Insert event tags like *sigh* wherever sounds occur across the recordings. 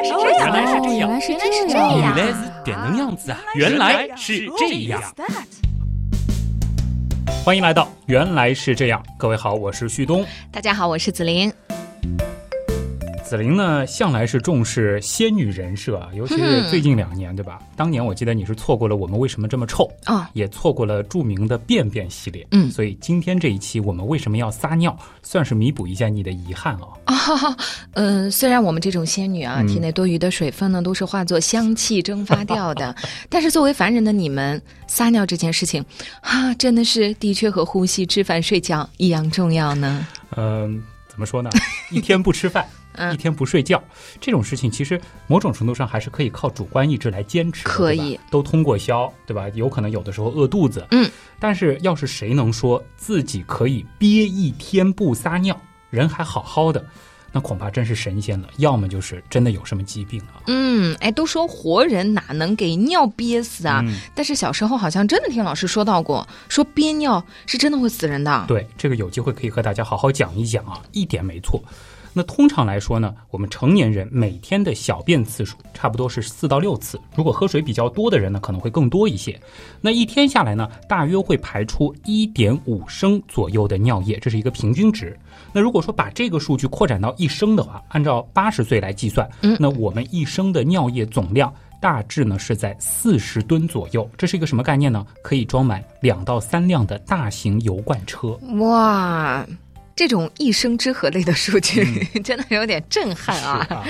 来是这样，原来是这样，原来是这这样样。原来是这样子啊！原来是这样。欢迎来到《原来是这样》，各位好，我是旭东。大家好，我是紫琳。紫菱呢，向来是重视仙女人设啊，尤其是最近两年，对吧？当年我记得你是错过了《我们为什么这么臭》哦，也错过了著名的便便系列，嗯所以今天这一期我们为什么要撒尿，算是弥补一下你的遗憾啊。啊，*laughs* 嗯、虽然我们这种仙女啊，嗯体内多余的水分呢，都是化作香气蒸发掉的，*laughs* 但是作为凡人的你们，撒尿这件事情，啊，真的是的确和呼吸、吃饭、睡觉一样重要呢。嗯、怎么说呢？一天不吃饭。嗯一天不睡觉，这种事情其实某种程度上还是可以靠主观意志来坚持的，可以都通过宵，对吧？有可能有的时候饿肚子，嗯，但是要是谁能说自己可以憋一天不撒尿，人还好好的，那恐怕真是神仙了，要么就是真的有什么疾病啊。嗯，哎，都说活人哪能给尿憋死啊？嗯但是小时候好像真的听老师说到过，说憋尿是真的会死人的。对，这个有机会可以和大家好好讲一讲啊，一点没错。那通常来说呢，我们成年人每天的小便次数差不多是四到六次，如果喝水比较多的人呢，可能会更多一些。那一天下来呢，大约会排出一点五升左右的尿液，这是一个平均值。那如果说把这个数据扩展到一升的话，按照八十岁来计算，嗯那我们一升的尿液总量。大致呢是在四十吨左右，这是一个什么概念呢？可以装满两到三辆的大型油罐车。哇，这种一生之和类的数据、*laughs* 真的有点震撼啊！啊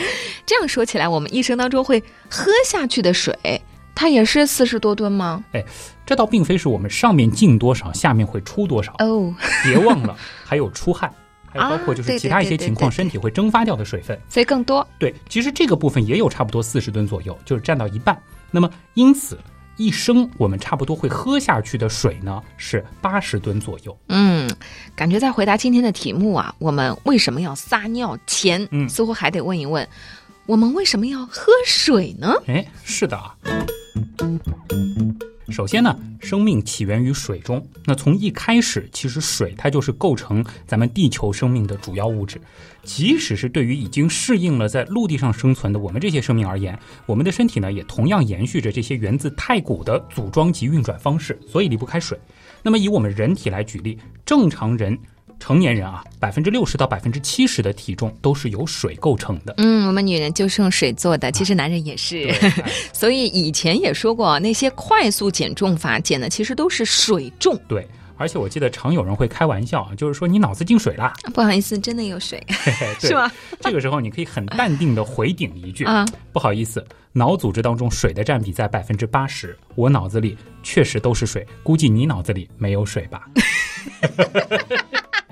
这样说起来，我们一生当中会喝下去的水，它也是四十多吨吗？哎这倒并非是我们上面进多少，下面会出多少。哦，别忘了，*laughs* 还有出汗，还有包括就是其他一些情况，身体会蒸发掉的水分。所以更多。对，其实这个部分也有差不多四十吨左右，就是占到一半。那么因此，一升我们差不多会喝下去的水呢是八十吨左右。嗯，感觉在回答今天的题目啊，我们为什么要撒尿前，嗯似乎还得问一问，我们为什么要喝水呢？哎，是的啊。首先呢，生命起源于水中。那从一开始，其实水它就是构成咱们地球生命的主要物质。即使是对于已经适应了在陆地上生存的我们这些生命而言，我们的身体呢也同样延续着这些源自太古的组装及运转方式，所以离不开水。那么以我们人体来举例，正常人。成年人啊，百分之六十到百分之七十的体重都是由水构成的。嗯，我们女人就是用水做的，其实男人也是。*laughs* 所以以前也说过，那些快速减重法减的其实都是水重。对，而且我记得常有人会开玩笑啊，就是说你脑子进水了，不好意思，真的有水，*laughs* *laughs* 是吗？这个时候你可以很淡定的回顶一句啊，不好意思，脑组织当中水的占比在百分之八十，我脑子里确实都是水，估计你脑子里没有水吧？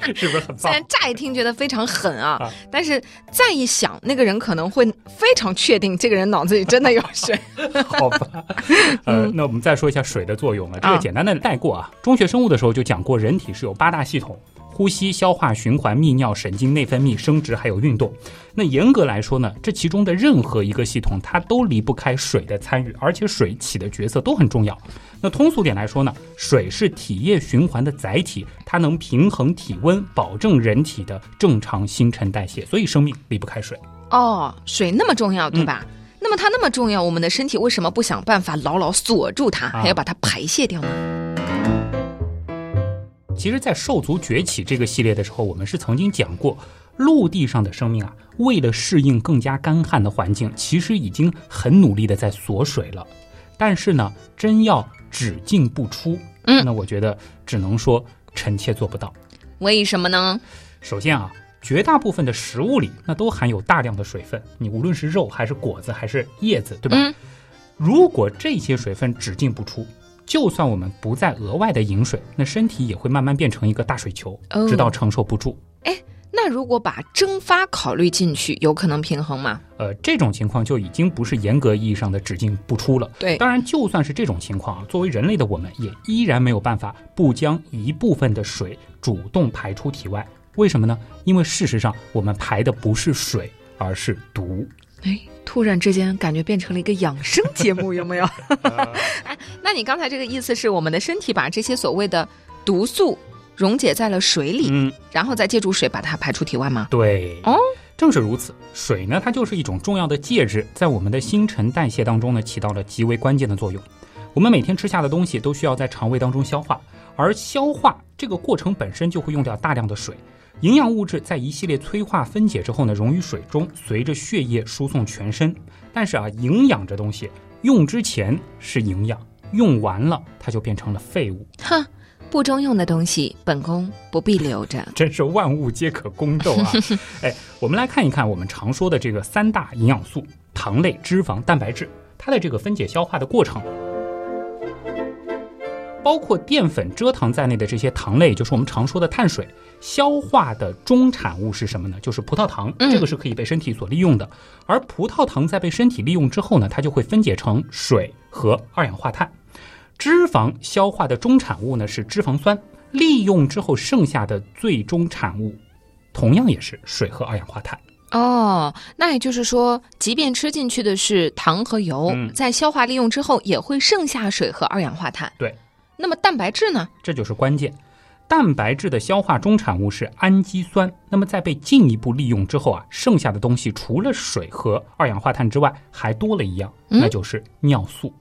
*laughs* 是不是很棒虽然？乍一听觉得非常狠啊，啊但是再一想，那个人可能会非常确定这个人脑子里真的有水。*laughs* 好吧，*laughs* 呃，那我们再说一下水的作用了。这个啊简单的带过啊。中学生物的时候就讲过，人体是有八大系统：呼吸、消化、循环、泌尿、神经、内分泌、生殖还有运动。那严格来说呢，这其中的任何一个系统，它都离不开水的参与，而且水起的角色都很重要。那通俗点来说呢，水是体液循环的载体，它能平衡体温，保证人体的正常新陈代谢，所以生命离不开水。哦，水那么重要，对吧？那么它那么重要，我们的身体为什么不想办法牢牢锁住它，啊还要把它排泄掉呢？其实，在兽族崛起这个系列的时候，我们是曾经讲过，陆地上的生命啊，为了适应更加干旱的环境，其实已经很努力的在锁水了。但是呢，真要只进不出，嗯那我觉得只能说臣妾做不到。为什么呢？首先啊，绝大部分的食物里那都含有大量的水分，你无论是肉还是果子还是叶子，对吧？嗯如果这些水分只进不出，就算我们不再额外的饮水，那身体也会慢慢变成一个大水球，哦直到承受不住。那如果把蒸发考虑进去，有可能平衡吗？呃，这种情况就已经不是严格意义上的只进不出了。对当然，就算是这种情况啊，作为人类的我们，也依然没有办法不将一部分的水主动排出体外。为什么呢？因为事实上，我们排的不是水，而是毒。哎，突然之间感觉变成了一个养生节目，有没有？*laughs* 哎，那你刚才这个意思是我们的身体把这些所谓的毒素溶解在了水里，嗯，然后再借助水把它排出体外吗？对。哦，正是如此，水呢，它就是一种重要的介质，在我们的新陈代谢当中呢，起到了极为关键的作用。我们每天吃下的东西都需要在肠胃当中消化，而消化这个过程本身就会用掉大量的水。营养物质在一系列催化分解之后呢，溶于水中，随着血液输送全身。但是啊，营养这东西用之前是营养，用完了它就变成了废物。哼。不中用的东西，本宫不必留着。真是万物皆可宫斗啊！*laughs* 哎，我们来看一看我们常说的这个三大营养素：糖类、脂肪、蛋白质，它的这个分解消化的过程，包括淀粉、蔗糖在内的这些糖类，就是我们常说的碳水，消化的中产物是什么呢？就是葡萄糖，这个是可以被身体所利用的。而葡萄糖在被身体利用之后呢，它就会分解成水和二氧化碳。脂肪消化的终产物呢是脂肪酸，利用之后剩下的最终产物，同样也是水和二氧化碳。哦，那也就是说，即便吃进去的是糖和油，在消化利用之后也会剩下水和二氧化碳。对，那么蛋白质呢？这就是关键。蛋白质的消化终产物是氨基酸，那么在被进一步利用之后啊，剩下的东西除了水和二氧化碳之外，还多了一样，那就是尿素。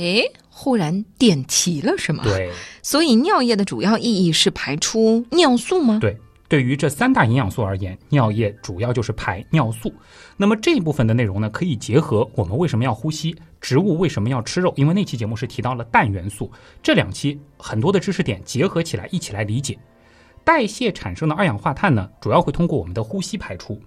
诶，忽然点题了，是吗？对，所以尿液的主要意义是排出尿素吗？对，对于这三大营养素而言，尿液主要就是排尿素。那么这一部分的内容呢，可以结合我们为什么要呼吸，植物为什么要吃肉，因为那期节目是提到了氮元素，这两期很多的知识点结合起来一起来理解。代谢产生的二氧化碳呢，主要会通过我们的呼吸排出。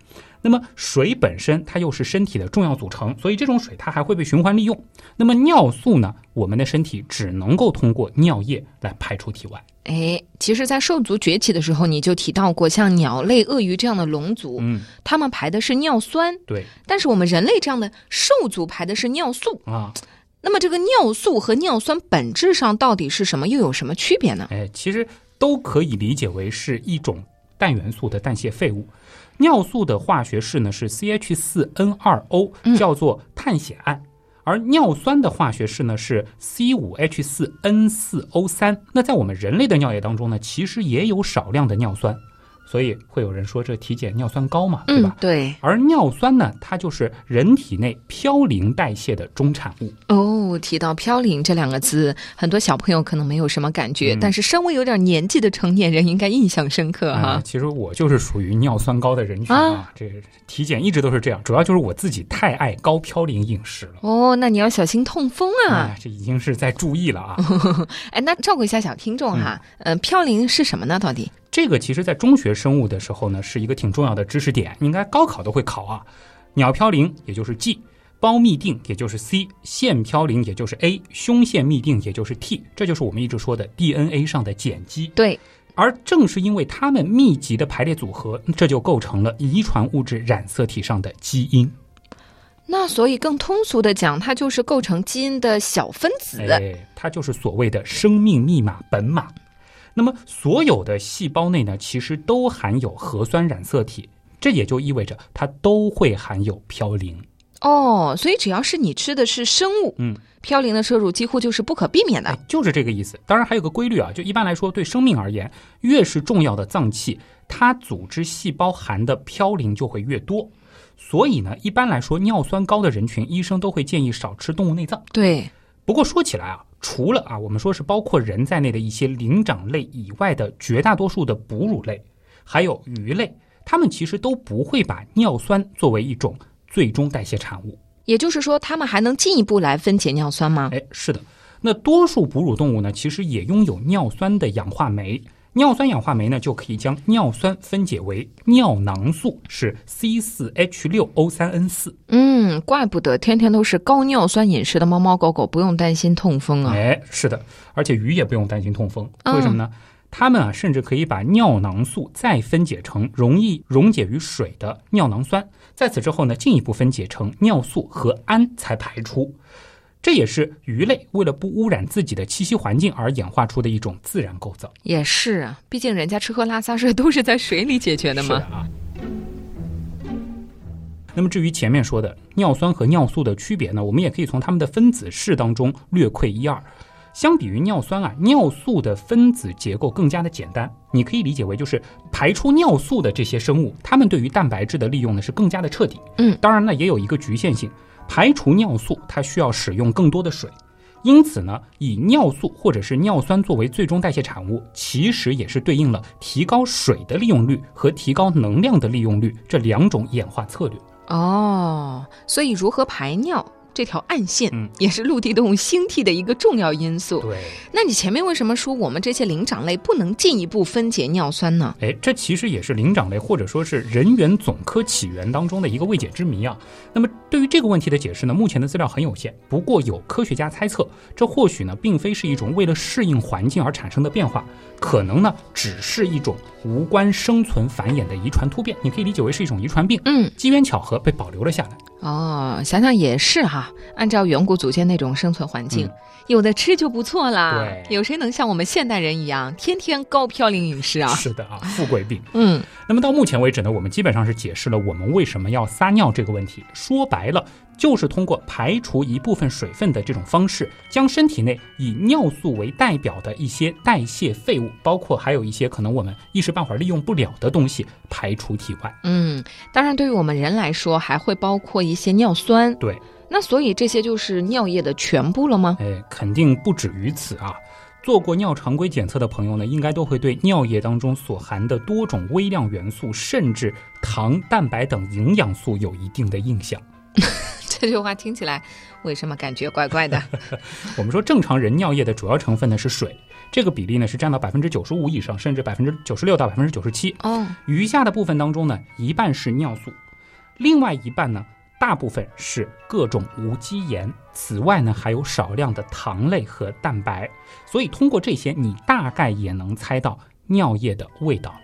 那么水本身它又是身体的重要组成，所以这种水它还会被循环利用。那么尿素呢，我们的身体只能够通过尿液来排出体外。哎，其实，在兽族崛起的时候，你就提到过，像鸟类、鳄鱼这样的龙族，嗯，它们排的是尿酸，对。但是我们人类这样的兽族排的是尿素啊。那么这个尿素和尿酸本质上到底是什么？又有什么区别呢？哎，其实。都可以理解为是一种氮元素的代谢废物。尿素的化学式呢是 C H 四 N 二 O，叫做碳酰胺；而尿酸的化学式呢是 C 五 H 四 N 四 O 三。那在我们人类的尿液当中呢，其实也有少量的尿酸。所以会有人说这体检尿酸高嘛，对吧？对。而尿酸呢，它就是人体内嘌呤代谢的中产物。哦，提到嘌呤这两个字，很多小朋友可能没有什么感觉，但是稍微有点年纪的成年人应该印象深刻哈。其实我就是属于尿酸高的人群啊，这体检一直都是这样，主要就是我自己太爱高嘌呤饮食了。哦，那你要小心痛风啊！这已经是在注意了啊。*laughs* 哎，那照顾一下小听众哈，嗯，嘌呤是什么呢？到底？这个其实，在中学生物的时候呢，是一个挺重要的知识点，应该高考都会考啊。鸟嘌呤也就是 G，胞嘧啶也就是 C，腺嘌呤也就是 A，胸腺嘧啶也就是 T，这就是我们一直说的 DNA 上的碱基。对，而正是因为它们密集的排列组合，这就构成了遗传物质染色体上的基因。那所以更通俗的讲，它就是构成基因的小分子。哎，它就是所谓的生命密码本码。那么，所有的细胞内呢，其实都含有核酸染色体，这也就意味着它都会含有嘌呤。哦，所以只要是你吃的是生物，嗯，嘌呤的摄入几乎就是不可避免的，就是这个意思。当然还有个规律啊，就一般来说，对生命而言，越是重要的脏器，它组织细胞含的嘌呤就会越多。所以呢，一般来说，尿酸高的人群，医生都会建议少吃动物内脏。对。不过说起来啊。除了啊，我们说是包括人在内的一些灵长类以外的绝大多数的哺乳类，还有鱼类，它们其实都不会把尿酸作为一种最终代谢产物。也就是说，它们还能进一步来分解尿酸吗？哎，是的。那多数哺乳动物呢，其实也拥有尿酸的氧化酶。尿酸氧化酶呢，就可以将尿酸分解为尿囊素，是 C 四 H 六 O 三 N 四。嗯，怪不得天天都是高尿酸饮食的猫猫狗狗不用担心痛风啊！哎，是的，而且鱼也不用担心痛风，为什么呢？它们啊，甚至可以把尿囊素再分解成容易溶解于水的尿囊酸，在此之后呢，进一步分解成尿素和氨才排出。这也是鱼类为了不污染自己的栖息环境而演化出的一种自然构造。也是啊，毕竟人家吃喝拉撒睡都是在水里解决的嘛。啊。那么至于前面说的尿酸和尿素的区别呢，我们也可以从它们的分子式当中略窥一二。相比于尿酸啊，尿素的分子结构更加的简单，你可以理解为就是排出尿素的这些生物，它们对于蛋白质的利用呢是更加的彻底。嗯，当然呢也有一个局限性，排除尿素它需要使用更多的水。因此呢，以尿素或者是尿酸作为最终代谢产物，其实也是对应了提高水的利用率和提高能量的利用率这两种演化策略。哦，所以如何排尿这条暗线，嗯也是陆地动物兴替的一个重要因素。对，那你前面为什么说我们这些灵长类不能进一步分解尿酸呢？哎，这其实也是灵长类或者说是人猿总科起源当中的一个未解之谜啊。那么对于这个问题的解释呢，目前的资料很有限。不过有科学家猜测，这或许呢并非是一种为了适应环境而产生的变化，可能呢只是一种无关生存繁衍的遗传突变。你可以理解为是一种遗传病，嗯，机缘巧合被保留了下来。哦，想想也是哈。按照远古祖先那种生存环境，嗯有的吃就不错啦。对有谁能像我们现代人一样，天天高嘌呤饮食啊？*laughs* 是的啊，富贵病。嗯，那么到目前为止呢，我们基本上是解释了我们为什么要撒尿这个问题。说白了，就是通过排除一部分水分的这种方式，将身体内以尿素为代表的一些代谢废物，包括还有一些可能我们一时半会儿利用不了的东西排出体外。嗯，当然，对于我们人来说，还会包括一些尿酸。对，那所以这些就是尿液的全部了吗？哎，肯定不止于此啊。做过尿常规检测的朋友呢，应该都会对尿液当中所含的多种微量元素，甚至糖、蛋白等营养素有一定的印象。*laughs* *laughs* 这句话听起来为什么感觉怪怪的？*laughs* 我们说正常人尿液的主要成分呢是水，这个比例呢是占到百分之九十五以上，甚至百分之九十六到百分之九十七。哦，余下的部分当中呢，一半是尿素，另外一半呢，大部分是各种无机盐。此外呢，还有少量的糖类和蛋白。所以通过这些，你大概也能猜到尿液的味道了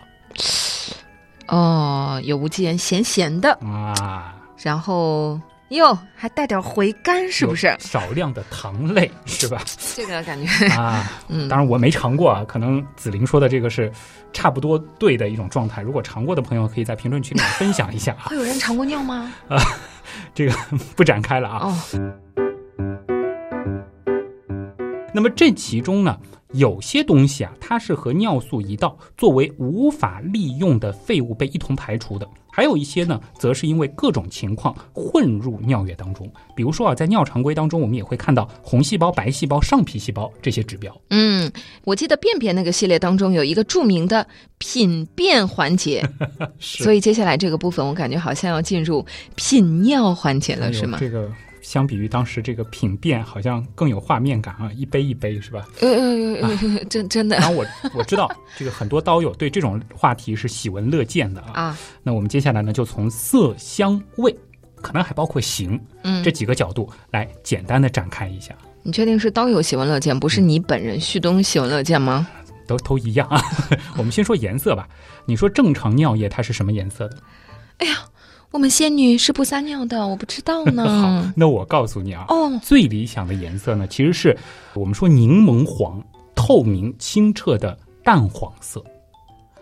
哦，有无机盐，咸咸的，啊，然后哟还带点回甘，是不是？少量的糖类是吧？这个感觉，啊，*laughs* 嗯，当然我没尝过啊，可能紫菱说的这个是差不多对的一种状态。如果尝过的朋友，可以在评论区里面分享一下啊，会有人尝过尿吗？啊 *laughs* 这个不展开了啊。哦，那么这其中呢，有些东西啊，它是和尿素一道作为无法利用的废物被一同排除的；还有一些呢，则是因为各种情况混入尿液当中。比如说啊，在尿常规当中，我们也会看到红细胞、白细胞、上皮细胞这些指标。嗯，我记得便便那个系列当中有一个著名的品便环节，*laughs* 所以接下来这个部分我感觉好像要进入品尿环节了，哎是吗？这个相比于当时这个品变，好像更有画面感啊，一杯一杯是吧？呃呃呃呃，真真的然后我我知道这个很多刀友对这种话题是喜闻乐见的啊。啊，那我们接下来呢，就从色、香、味，可能还包括形嗯这，几个角度来简单的展开一下，你确定是刀友喜闻乐见，不是你本人旭东喜闻乐见吗？都都一样啊。*laughs* 我们先说颜色吧。你说正常尿液它是什么颜色的？我们仙女是不撒尿的，我不知道呢。*laughs* 那我告诉你啊，哦，最理想的颜色呢，其实是我们说柠檬黄、透明清澈的淡黄色。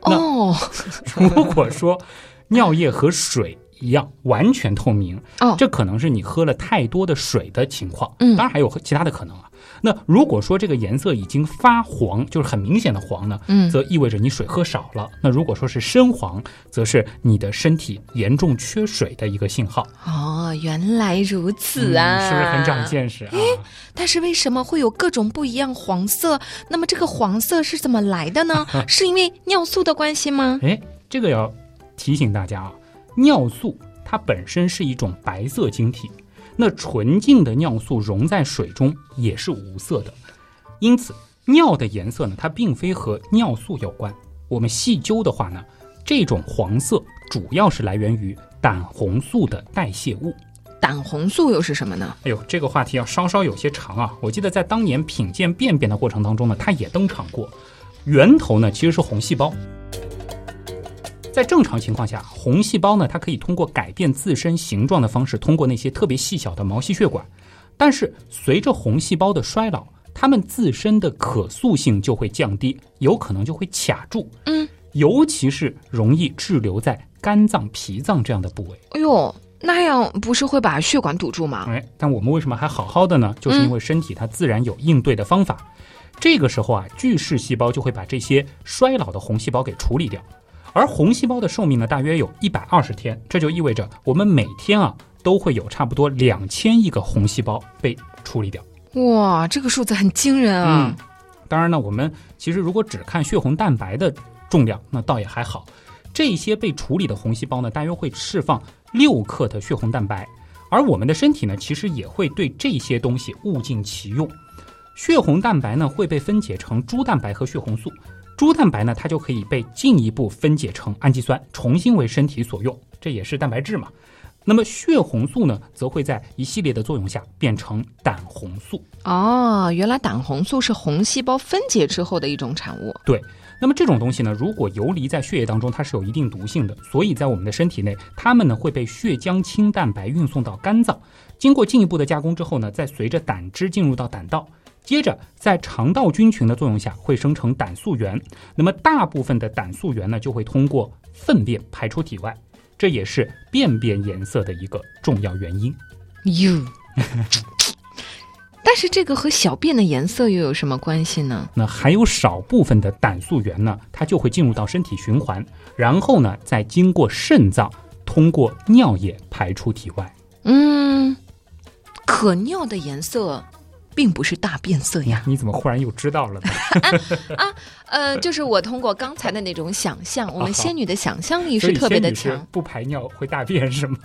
那哦，*laughs* 如果说尿液和水一样完全透明，哦这可能是你喝了太多的水的情况。嗯当然还有其他的可能啊。那如果说这个颜色已经发黄，就是很明显的黄呢，嗯则意味着你水喝少了。那如果说是深黄，则是你的身体严重缺水的一个信号。哦，原来如此啊！嗯是不是很长见识啊？但是为什么会有各种不一样黄色？那么这个黄色是怎么来的呢？*laughs* 是因为尿素的关系吗？哎，这个要提醒大家啊，尿素它本身是一种白色晶体，那纯净的尿素溶在水中也是无色的，因此尿的颜色呢，它并非和尿素有关。我们细究的话呢，这种黄色主要是来源于胆红素的代谢物。胆红素又是什么呢？哎呦，这个话题要稍稍有些长啊！我记得在当年品鉴便便的过程当中呢，它也登场过。源头呢其实是红细胞。在正常情况下，红细胞呢它可以通过改变自身形状的方式，通过那些特别细小的毛细血管。但是随着红细胞的衰老，它们自身的可塑性就会降低，有可能就会卡住。嗯，尤其是容易滞留在肝脏、脾脏这样的部位。哎呦，那样不是会把血管堵住吗？哎，但我们为什么还好好的呢？就是因为身体它自然有应对的方法。这个时候啊，巨噬细胞就会把这些衰老的红细胞给处理掉。而红细胞的寿命呢，大约有一百二十天，这就意味着我们每天啊都会有差不多两千亿个红细胞被处理掉。哇，这个数字很惊人啊！当然呢，我们其实如果只看血红蛋白的重量，那倒也还好。这些被处理的红细胞呢，大约会释放六克的血红蛋白，而我们的身体呢，其实也会对这些东西物尽其用。血红蛋白呢会被分解成猪蛋白和血红素，猪蛋白呢它就可以被进一步分解成氨基酸，重新为身体所用，这也是蛋白质嘛。那么血红素呢，则会在一系列的作用下变成胆红素。哦，原来胆红素是红细胞分解之后的一种产物。对，那么这种东西呢，如果游离在血液当中，它是有一定毒性的，所以在我们的身体内，它们呢会被血浆清蛋白运送到肝脏，经过进一步的加工之后呢，再随着胆汁进入到胆道，接着在肠道菌群的作用下会生成胆素原。那么大部分的胆素原呢，就会通过粪便排出体外。这也是便便颜色的一个重要原因。哟，*laughs* 但是这个和小便的颜色又有什么关系呢？那还有少部分的胆素原呢，它就会进入到身体循环，然后呢，再经过肾脏，通过尿液排出体外。嗯，可尿的颜色。并不是大变色呀！*laughs* 你怎么忽然又知道了呢？啊，呃，就是我通过刚才的那种想象，*laughs* 我们仙女的想象力是特别的强。不排尿会大便是吗？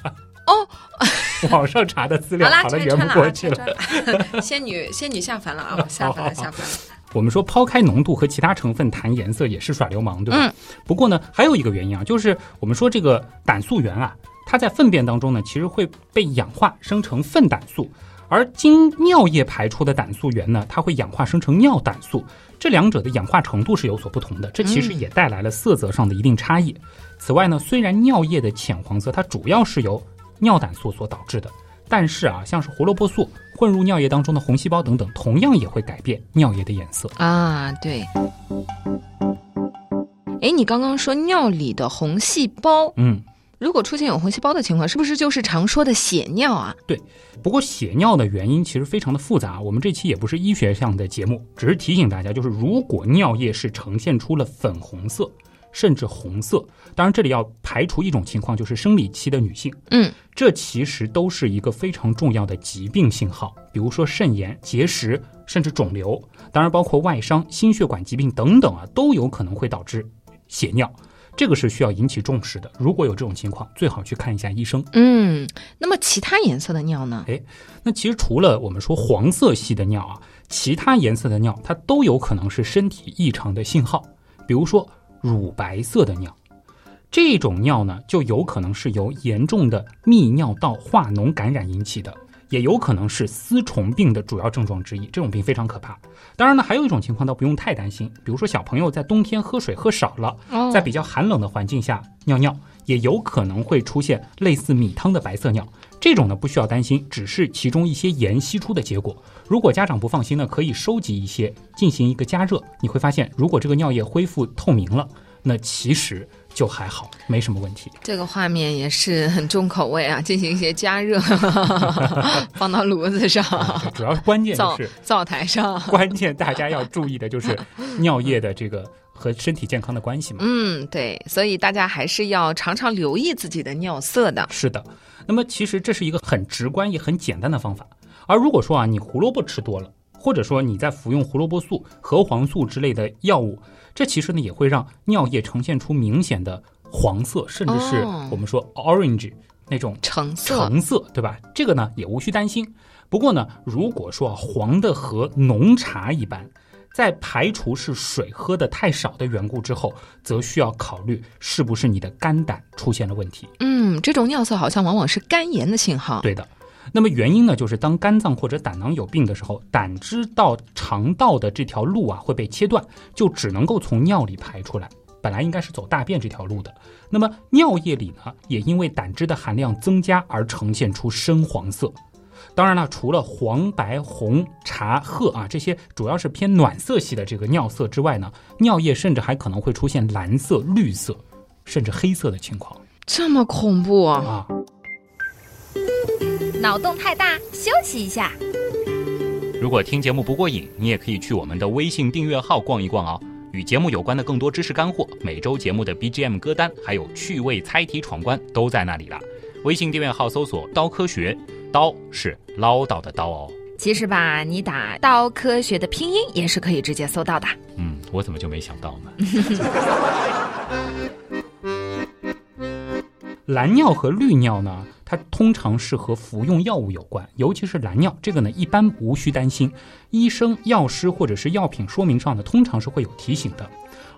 哦，*laughs* 网上查的资料好了，圆不过去了。仙女，仙女下凡了啊！下凡了，下凡了。我们说抛开浓度和其他成分谈颜色也是耍流氓，对吧？嗯。不过呢，还有一个原因啊，就是我们说这个胆素原啊，它在粪便当中呢，其实会被氧化生成粪胆素。而经尿液排出的胆素原呢，它会氧化生成尿胆素，这两者的氧化程度是有所不同的，这其实也带来了色泽上的一定差异。此外呢，虽然尿液的浅黄色它主要是由尿胆素所导致的，但是啊，像是胡萝卜素混入尿液当中的红细胞等等，同样也会改变尿液的颜色啊。对，哎，你刚刚说尿里的红细胞，嗯。如果出现有红细胞的情况，是不是就是常说的血尿啊？对，不过血尿的原因其实非常的复杂。我们这期也不是医学上的节目，只是提醒大家，就是如果尿液是呈现出了粉红色，甚至红色，当然这里要排除一种情况，就是生理期的女性，嗯，这其实都是一个非常重要的疾病信号，比如说肾炎、结石，甚至肿瘤，当然包括外伤、心血管疾病等等啊，都有可能会导致血尿。这个是需要引起重视的。如果有这种情况，最好去看一下医生。嗯，那么其他颜色的尿呢？哎，那其实除了我们说黄色系的尿啊，其他颜色的尿它都有可能是身体异常的信号。比如说乳白色的尿，这种尿呢就有可能是由严重的泌尿道化脓感染引起的。也有可能是丝虫病的主要症状之一，这种病非常可怕。当然呢，还有一种情况倒不用太担心，比如说小朋友在冬天喝水喝少了，在比较寒冷的环境下尿尿，也有可能会出现类似米汤的白色尿。这种呢不需要担心，只是其中一些盐析出的结果。如果家长不放心呢，可以收集一些进行一个加热，你会发现，如果这个尿液恢复透明了，那其实。就还好，没什么问题。这个画面也是很重口味啊，*laughs* 进行一些加热，*laughs* 放到炉子上。主要是关键是灶台上。关键大家要注意的就是尿液的这个和身体健康的关系嘛。嗯，对，所以大家还是要常常留意自己的尿色的。是的，那么其实这是一个很直观也很简单的方法。而如果说啊，你胡萝卜吃多了，或者说你在服用胡萝卜素、核黄素之类的药物。这其实呢也会让尿液呈现出明显的黄色，甚至是我们说 orange 那种橙色，橙色，对吧？这个呢也无需担心。不过呢，如果说黄的和浓茶一般，在排除是水喝的太少的缘故之后，则需要考虑是不是你的肝胆出现了问题。嗯，这种尿色好像往往是肝炎的信号。对的。那么原因呢，就是当肝脏或者胆囊有病的时候，胆汁到肠道的这条路啊会被切断，就只能够从尿里排出来。本来应该是走大便这条路的。那么尿液里呢，也因为胆汁的含量增加而呈现出深黄色。当然了，除了黄、白、红、茶、褐啊这些主要是偏暖色系的这个尿色之外呢，尿液甚至还可能会出现蓝色、绿色，甚至黑色的情况。这么恐怖啊！脑洞太大，休息一下。如果听节目不过瘾，你也可以去我们的微信订阅号逛一逛哦。与节目有关的更多知识干货，每周节目的 BGM 歌单，还有趣味猜题闯关都在那里了。微信订阅号搜索“刀科学”，刀是唠叨的刀哦。其实吧，你打“刀科学”的拼音也是可以直接搜到的。嗯，我怎么就没想到呢？*laughs* 蓝尿和绿尿呢？它通常是和服用药物有关，尤其是蓝尿，这个呢一般无需担心，医生、药师或者是药品说明上呢通常是会有提醒的。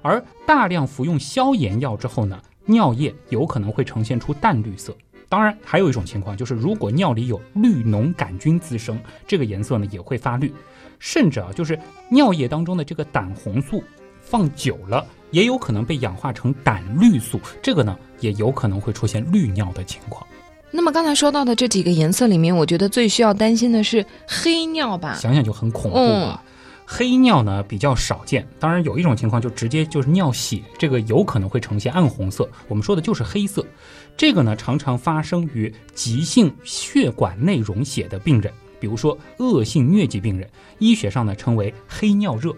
而大量服用消炎药之后呢，尿液有可能会呈现出淡绿色。当然，还有一种情况就是，如果尿里有绿脓杆菌滋生，这个颜色呢也会发绿。甚至啊，就是尿液当中的这个胆红素放久了，也有可能被氧化成胆绿素，这个呢也有可能会出现绿尿的情况。那么刚才说到的这几个颜色里面，我觉得最需要担心的是黑尿吧？想想就很恐怖啊。黑尿呢比较少见，当然有一种情况就直接就是尿血，这个有可能会呈现暗红色。我们说的就是黑色，这个呢常常发生于急性血管内溶血的病人，比如说恶性疟疾病人，医学上呢称为黑尿热，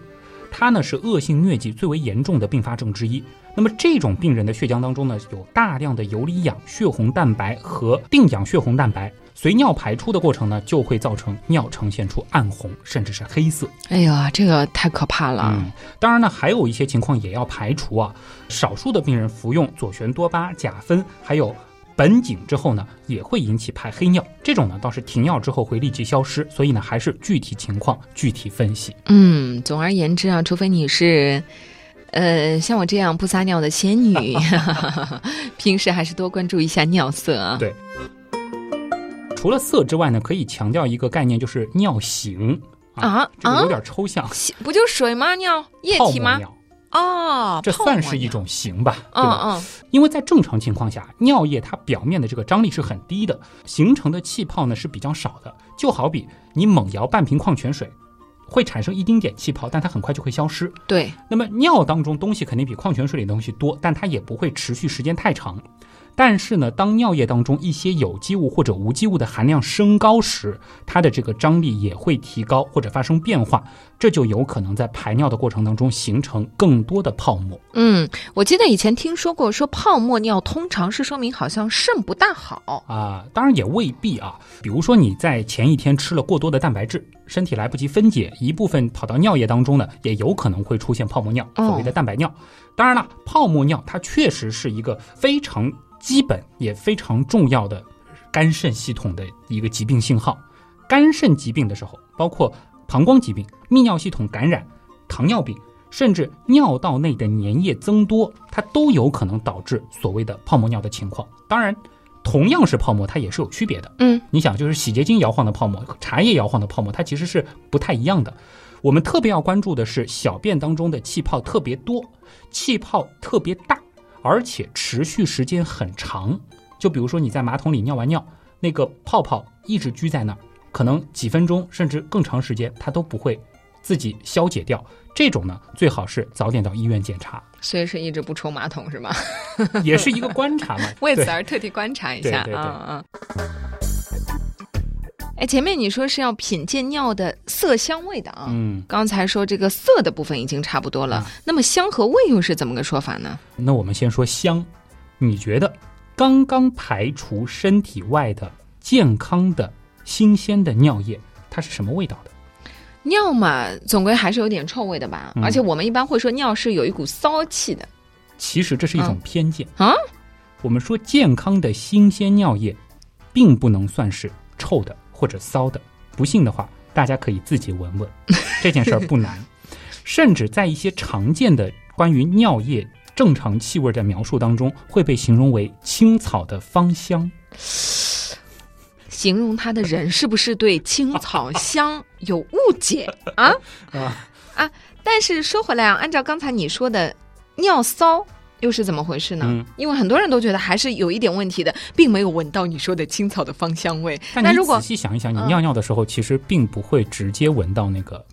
它呢是恶性疟疾最为严重的并发症之一。那么这种病人的血浆当中呢有大量的游离氧血红蛋白和定氧血红蛋白。随尿排出的过程呢，就会造成尿呈现出暗红，甚至是黑色。哎呀，这个太可怕了。嗯，当然呢，还有一些情况也要排除啊。少数的病人服用左旋多巴、甲酚还有苯丙之后呢，也会引起排黑尿。这种呢，倒是停药之后会立即消失。所以呢，还是具体情况具体分析。嗯，总而言之啊，除非你是，呃，像我这样不撒尿的仙女，*laughs* *laughs* 平时还是多关注一下尿色啊。对。除了色之外呢，可以强调一个概念，就是尿型啊，这个有点抽象，不就水吗？尿液体吗？哦，这算是一种型吧，对吧？因为在正常情况下，尿液它表面的这个张力是很低的，形成的气泡呢是比较少的，就好比你猛摇半瓶矿泉水，会产生一丁点气泡，但它很快就会消失。对，那么尿当中东西肯定比矿泉水里的东西多，但它也不会持续时间太长。但是呢，当尿液当中一些有机物或者无机物的含量升高时，它的这个张力也会提高或者发生变化，这就有可能在排尿的过程当中形成更多的泡沫。嗯，我记得以前听说过，说泡沫尿通常是说明好像肾不大好啊，当然也未必啊。比如说你在前一天吃了过多的蛋白质，身体来不及分解，一部分跑到尿液当中呢，也有可能会出现泡沫尿，所谓的蛋白尿。当然了，泡沫尿它确实是一个非常。基本也非常重要的肝肾系统的一个疾病信号，肝肾疾病的时候，包括膀胱疾病、泌尿系统感染、糖尿病，甚至尿道内的粘液增多，它都有可能导致所谓的泡沫尿的情况。当然，同样是泡沫，它也是有区别的。嗯，你想，就是洗洁精摇晃的泡沫和茶叶摇晃的泡沫，它其实是不太一样的。我们特别要关注的是小便当中的气泡特别多，气泡特别大。而且持续时间很长，就比如说你在马桶里尿完尿，那个泡泡一直居在那儿，可能几分钟甚至更长时间，它都不会自己消解掉。这种呢，最好是早点到医院检查。所以是一直不冲马桶是吗？也是一个观察嘛，*laughs* 为此而特地观察一下啊啊。哎，前面你说是要品鉴尿的色香味的啊，嗯，刚才说这个色的部分已经差不多了，那么香和味又是怎么个说法呢？那我们先说香，你觉得刚刚排除身体外的健康的新鲜的尿液，它是什么味道的？尿嘛，总归还是有点臭味的吧？而且我们一般会说尿是有一股骚气的。其实这是一种偏见啊。我们说健康的新鲜尿液，并不能算是臭的。或者骚的，不信的话，大家可以自己闻闻。这件事儿不难，*laughs* 甚至在一些常见的关于尿液正常气味的描述当中，会被形容为青草的芳香。形容它的人是不是对青草香有误解啊？*laughs* 啊啊！但是说回来啊，按照刚才你说的，尿骚。又是怎么回事呢？因为很多人都觉得还是有一点问题的，并没有闻到你说的青草的芳香味。但如果仔细想一想，你尿尿的时候其实并不会直接闻到那个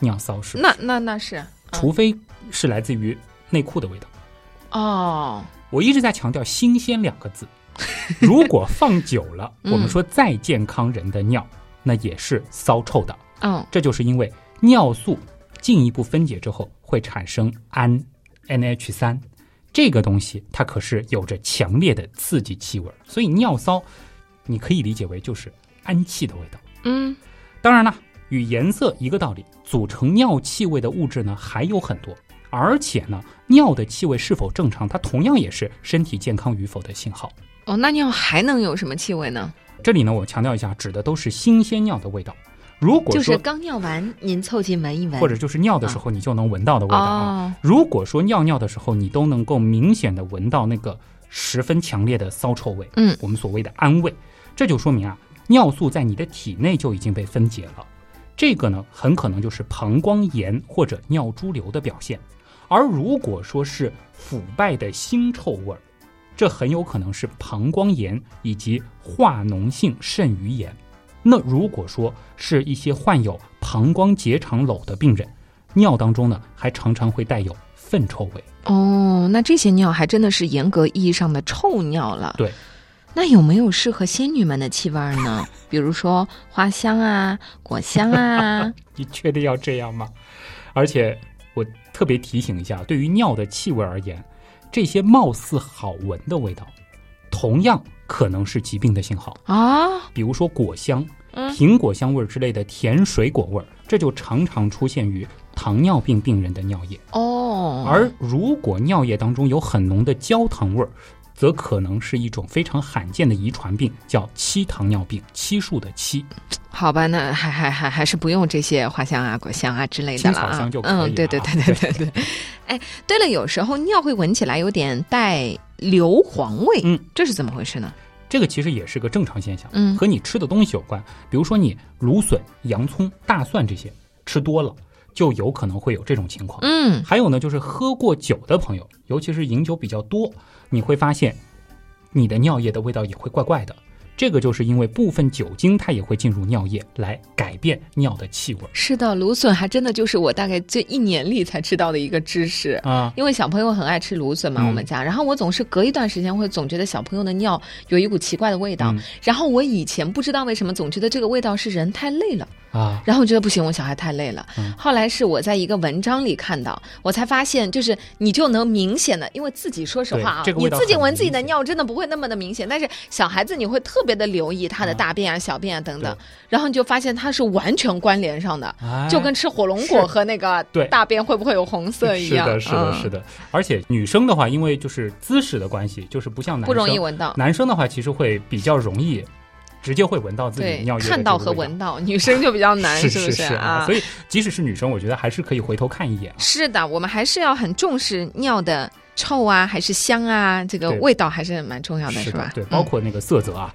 尿骚，是那那那是，除非是来自于内裤的味道。哦，我一直在强调“新鲜”两个字，*laughs* 如果放久了，嗯。我们说再健康人的尿，那也是骚臭的。嗯，这就是因为尿素进一步分解之后会产生氨 NH 三，这个东西它可是有着强烈的刺激气味，所以尿骚你可以理解为就是氨气的味道。嗯，当然了，与颜色一个道理，组成尿气味的物质呢还有很多，而且呢，尿的气味是否正常，它同样也是身体健康与否的信号。哦，那尿还能有什么气味呢？这里呢，我强调一下，指的都是新鲜尿的味道。如果说就是刚尿完，您凑近闻一闻，或者就是尿的时候你就能闻到的味道啊。哦，如果说尿尿的时候你都能够明显的闻到那个十分强烈的骚臭味，嗯，我们所谓的氨味，这就说明啊，尿素在你的体内就已经被分解了。这个呢，很可能就是膀胱炎或者尿潴留的表现。而如果说是腐败的腥臭味儿，这很有可能是膀胱炎以及化脓性肾盂炎。那如果说是一些患有膀胱结肠瘘的病人，尿当中呢还常常会带有粪臭味。哦，那这些尿还真的是严格意义上的臭尿了。对。那有没有适合仙女们的气味儿呢？*laughs* 比如说花香啊、果香啊。*laughs* 你确定要这样吗？而且我特别提醒一下，对于尿的气味而言，这些貌似好闻的味道，同样可能是疾病的信号。啊，比如说果香、嗯苹果香味儿之类的甜水果味儿，这就常常出现于糖尿病病人的尿液。哦，而如果尿液当中有很浓的焦糖味儿，则可能是一种非常罕见的遗传病，叫七糖尿病，七数的七。好吧，那还还还还是不用这些花香啊、果香啊之类的青草了啊。香就可以了啊嗯，对对对对对对。哎，对了，有时候尿会闻起来有点带硫磺味，嗯，这是怎么回事呢？这个其实也是个正常现象，嗯和你吃的东西有关。比如说你芦笋、洋葱、大蒜这些吃多了，就有可能会有这种情况。嗯，还有呢，就是喝过酒的朋友，尤其是饮酒比较多，你会发现你的尿液的味道也会怪怪的。这个就是因为部分酒精它也会进入尿液来改变尿的气味是的，芦笋还真的就是我大概这一年里才知道的一个知识。啊。因为小朋友很爱吃芦笋嘛，嗯我们家，然后我总是隔一段时间会总觉得小朋友的尿有一股奇怪的味道，嗯然后我以前不知道为什么总觉得这个味道是人太累了，啊，然后我觉得不行，我小孩太累了。嗯。后来是我在一个文章里看到，我才发现，就是你就能明显的，因为自己说实话啊，这个你自己闻自己的尿真的不会那么的明显，但是小孩子你会特别的留意他的大便啊、小便啊等等，然后你就发现它是完全关联上的。哎。就跟吃火龙果和那个对大便会不会有红色一样，是的，是的，嗯。是的。而且女生的话，因为就是姿势的关系，就是不像男生，不容易闻到。男生的话，其实会比较容易，直接会闻到自己尿液，的看到和闻到，女生就比较难，是不是啊？所以即使是女生，我觉得还是可以回头看一眼啊。是的，我们还是要很重视尿的臭啊，还是香啊，这个味道还是蛮重要的，是吧？对，嗯包括那个色泽啊。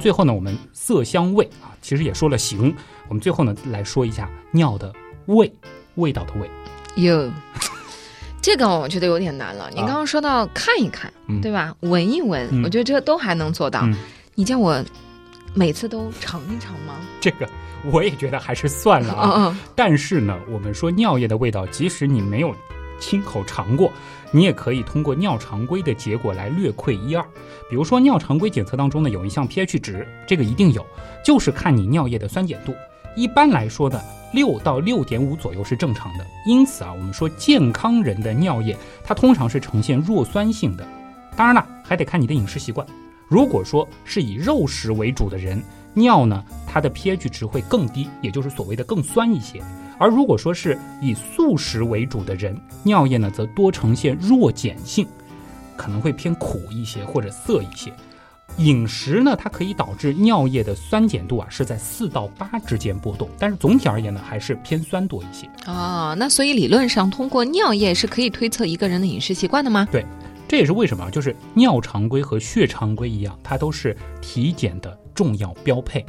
最后呢，我们色香味啊，其实也说了形，我们最后呢来说一下尿的味，味道的味。哟，这个我觉得有点难了。你啊刚刚说到看一看，嗯对吧？闻一闻，嗯我觉得这都还能做到。嗯你叫我每次都尝一尝吗？这个我也觉得还是算了啊。但是呢，我们说尿液的味道，即使你没有亲口尝过，你也可以通过尿常规的结果来略窥一二。比如说尿常规检测当中呢，有一项 pH 值，这个一定有，就是看你尿液的酸碱度。一般来说呢，六到六点五左右是正常的。因此啊，我们说健康人的尿液，它通常是呈现弱酸性的。当然了，还得看你的饮食习惯。如果说是以肉食为主的人，尿呢，它的 pH 值会更低，也就是所谓的更酸一些。而如果说是以素食为主的人，尿液呢则多呈现弱碱性，可能会偏苦一些或者涩一些。饮食呢，它可以导致尿液的酸碱度啊是在四到八之间波动，但是总体而言呢，还是偏酸多一些。哦，那所以理论上通过尿液是可以推测一个人的饮食习惯的吗？对这也是为什么啊，就是尿常规和血常规一样，它都是体检的重要标配。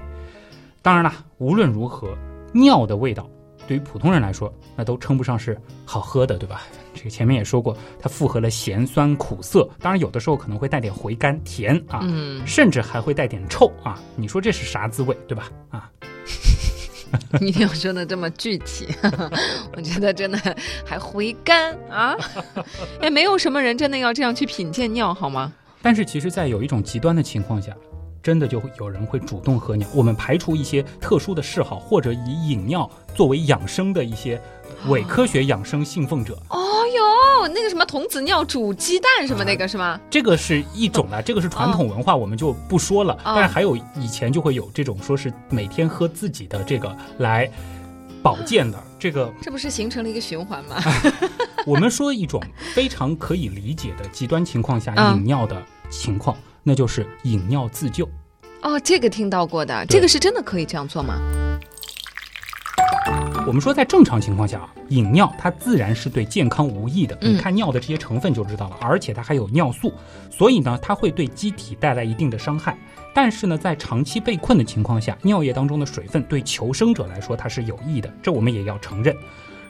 当然啦，无论如何，尿的味道对于普通人来说，那都称不上是好喝的，对吧？*laughs* 这个前面也说过，它复合了咸酸苦涩，当然有的时候可能会带点回甘甜啊，嗯，甚至还会带点臭啊。你说这是啥滋味，对吧？啊，*laughs* 你一定要说的这么具体，*laughs* 我觉得真的还回甘啊！哎，没有什么人真的要这样去品鉴尿，好吗？但是其实，在有一种极端的情况下，真的就会有人会主动喝尿。我们排除一些特殊的嗜好，或者以饮尿作为养生的一些伪科学养生信奉者。哦哟，那个什么童子尿煮鸡蛋什么那个是吗？这个是一种的，这个是传统文化，我们就不说了。但是还有以前就会有这种说是每天喝自己的这个来保健的这个，*gasps* 这不是形成了一个循环吗？我们说一种非常可以理解的极端情况下嗯饮尿的情况，那就是饮尿自救。哦，这个听到过的，这个是真的可以这样做吗？我们说，在正常情况下啊，饮尿它自然是对健康无益的。嗯你看尿的这些成分就知道了，而且它还有尿素，所以呢，它会对机体带来一定的伤害。但是呢，在长期被困的情况下，尿液当中的水分对求生者来说它是有益的，这我们也要承认。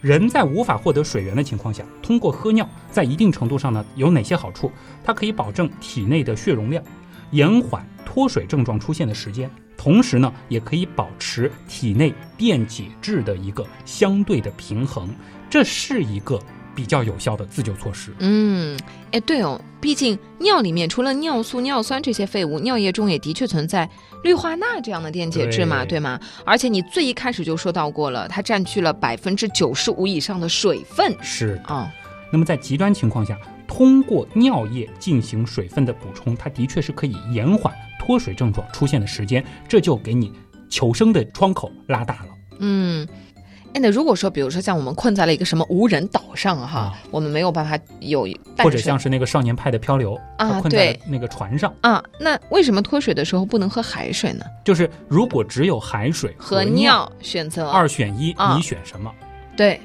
人在无法获得水源的情况下，通过喝尿，在一定程度上呢，有哪些好处？它可以保证体内的血容量，延缓脱水症状出现的时间，同时呢，也可以保持体内电解质的一个相对的平衡，这是一个比较有效的自救措施。嗯，哎，对哦，毕竟尿里面除了尿素、尿酸这些废物，尿液中也的确存在氯化钠这样的电解质嘛，对对吗？而且你最一开始就说到过了，它占据了百分之九十五以上的水分是啊。哦。那么在极端情况下，通过尿液进行水分的补充，它的确是可以延缓脱水症状出现的时间，这就给你求生的窗口拉大了。嗯，哎，那如果说，比如说像我们困在了一个什么无人岛上哈，啊我们没有办法有淡或者像是那个少年派的漂流，啊困在对那个船上。啊，那为什么脱水的时候不能喝海水呢？就是如果只有海水和尿尿选择二选一，啊你选什么？对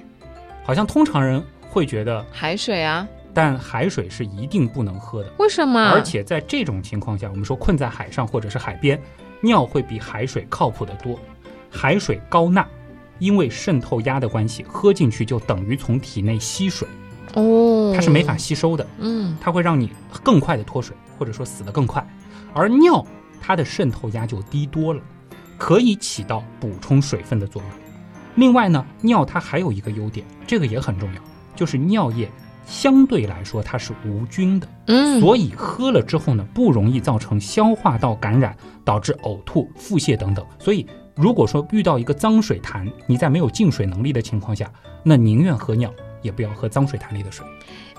好像通常人会觉得，海水啊？但海水是一定不能喝的。为什么？而且在这种情况下，我们说困在海上或者是海边，尿会比海水靠谱得多。海水高钠，因为渗透压的关系，喝进去就等于从体内吸水，哦，它是没法吸收的，嗯它会让你更快的脱水，或者说死得更快。而尿它的渗透压就低多了，可以起到补充水分的作用。另外呢，尿它还有一个优点，这个也很重要，就是尿液相对来说它是无菌的。嗯，所以喝了之后呢，不容易造成消化道感染，导致呕吐、腹泻等等。所以，如果说遇到一个脏水潭，你在没有净水能力的情况下，那宁愿喝尿，也不要喝脏水潭里的水。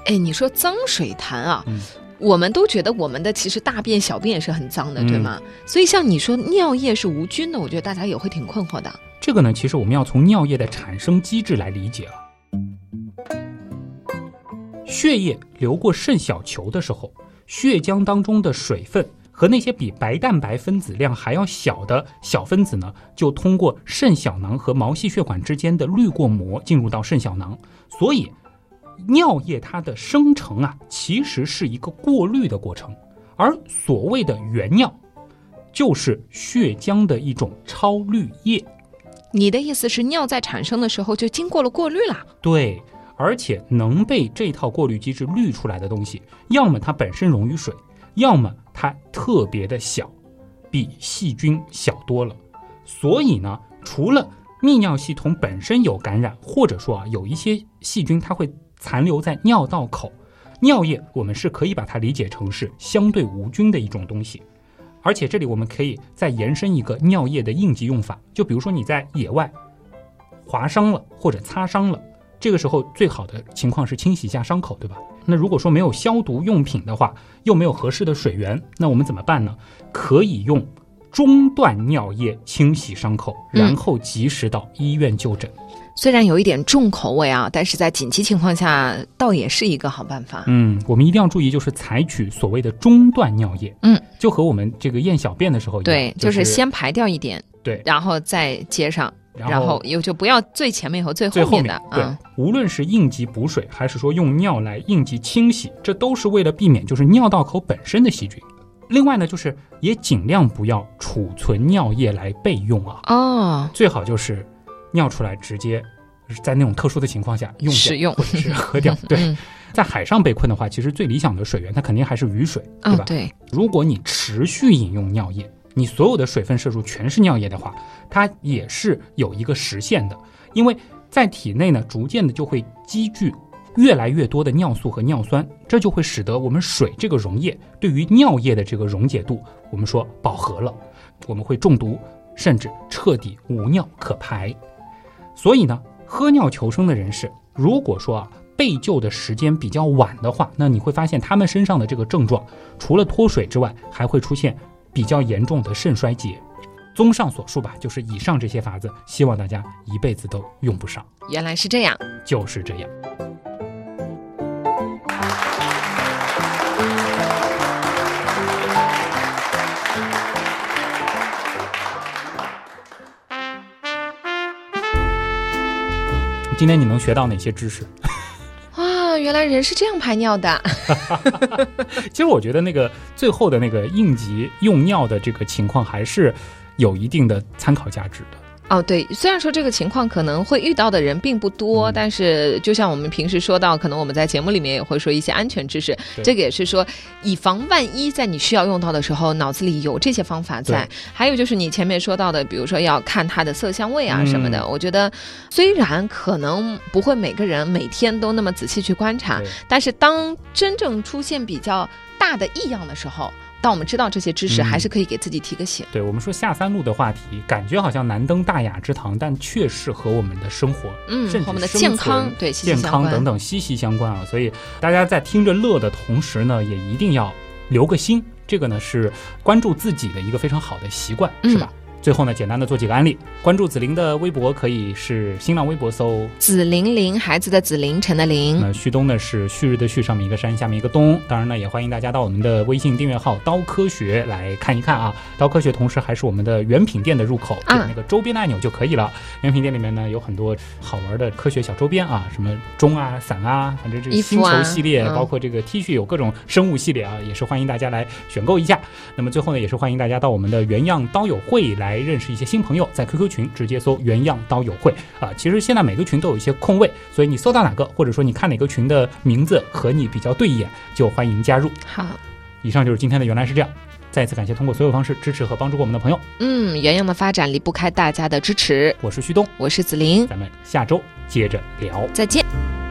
哎，你说脏水潭啊？嗯我们都觉得我们的其实大便、小便也是很脏的，嗯对吗？所以像你说尿液是无菌的，我觉得大家也会挺困惑的。这个呢，其实我们要从尿液的产生机制来理解啊。血液流过肾小球的时候，血浆当中的水分和那些比白蛋白分子量还要小的小分子呢，就通过肾小囊和毛细血管之间的滤过膜进入到肾小囊。所以，尿液它的生成啊，其实是一个过滤的过程，而所谓的原尿，就是血浆的一种超滤液。你的意思是尿在产生的时候就经过了过滤啦？对，而且能被这套过滤机制滤出来的东西，要么它本身溶于水，要么它特别的小，比细菌小多了。所以呢，除了泌尿系统本身有感染，或者说啊有一些细菌它会残留在尿道口，尿液我们是可以把它理解成是相对无菌的一种东西。而且这里我们可以再延伸一个尿液的应急用法，就比如说你在野外划伤了或者擦伤了，这个时候最好的情况是清洗一下伤口，对吧？那如果说没有消毒用品的话，又没有合适的水源，那我们怎么办呢？可以用中断尿液清洗伤口，嗯然后及时到医院就诊。虽然有一点重口味啊，但是在紧急情况下，倒也是一个好办法。嗯，我们一定要注意，就是采取所谓的中断尿液。嗯，就和我们这个验小便的时候一样，对，就就是先排掉一点，对，然后再接上，然然后又就不要最前面和最最后后面的。对，嗯，无论是应急补水，还是说用尿来应急清洗，这都是为了避免就是尿道口本身的细菌。另外呢，就是也尽量不要储存尿液来备用啊，哦，最好就是尿出来直接在那种特殊的情况下用掉使用或者是喝掉。*laughs* 对，嗯在海上被困的话，其实最理想的水源它肯定还是雨水，对吧？哦，对，如果你持续饮用尿液，你所有的水分摄入全是尿液的话，它也是有一个实现的，因为在体内呢，逐渐的就会积聚越来越多的尿素和尿酸，这就会使得我们水这个溶液对于尿液的这个溶解度，我们说饱和了，我们会中毒，甚至彻底无尿可排。所以呢，喝尿求生的人士，如果说啊被救的时间比较晚的话，那你会发现他们身上的这个症状，除了脱水之外，还会出现比较严重的肾衰竭。综上所述吧，就是以上这些法子，希望大家一辈子都用不上。原来是这样，就是这样。今天你能学到哪些知识？原来人是这样排尿的。*laughs* 其实我觉得那个最后的那个应急用尿的这个情况，还是有一定的参考价值的。哦，对，虽然说这个情况可能会遇到的人并不多，嗯。但是就像我们平时说到，可能我们在节目里面也会说一些安全知识，这个也是说以防万一，在你需要用到的时候，脑子里有这些方法在。还有就是你前面说到的，比如说要看它的色香味啊嗯什么的，我觉得虽然可能不会每个人每天都那么仔细去观察，但是当真正出现比较大的异样的时候，当我们知道这些知识，嗯还是可以给自己提个醒。对我们说下三路的话题，感觉好像难登大雅之堂，但却是和我们的生活嗯我们的健康对健。康等等息息相关啊。所以大家在听着乐的同时呢，也一定要留个心，这个呢是关注自己的一个非常好的习惯，是吧？最后呢，简单的做几个案例。关注紫菱的微博可以是新浪微博搜紫菱菱，孩子的紫，菱晨的菱。那旭东呢是旭日的旭，上面一个山，下面一个东。当然呢，也欢迎大家到我们的微信订阅号“刀科学”来看一看啊。刀科学同时还是我们的原品店的入口，啊点那个周边的按钮就可以了。原品店里面呢有很多好玩的科学小周边啊，什么钟啊、伞啊，反正这个星球系列，嗯包括这个 T 恤有各种生物系列啊，也是欢迎大家来选购一下。那么最后呢，也是欢迎大家到我们的原样刀友会来认识一些新朋友，在 QQ 群直接搜“原样刀友会”啊。其实现在每个群都有一些空位，所以你搜到哪个，或者说你看哪个群的名字和你比较对眼，就欢迎加入。好，以上就是今天的原来是这样。再次感谢通过所有方式支持和帮助过我们的朋友，嗯，原样的发展离不开大家的支持。我是旭东，我是子林，咱们下周接着聊。再见。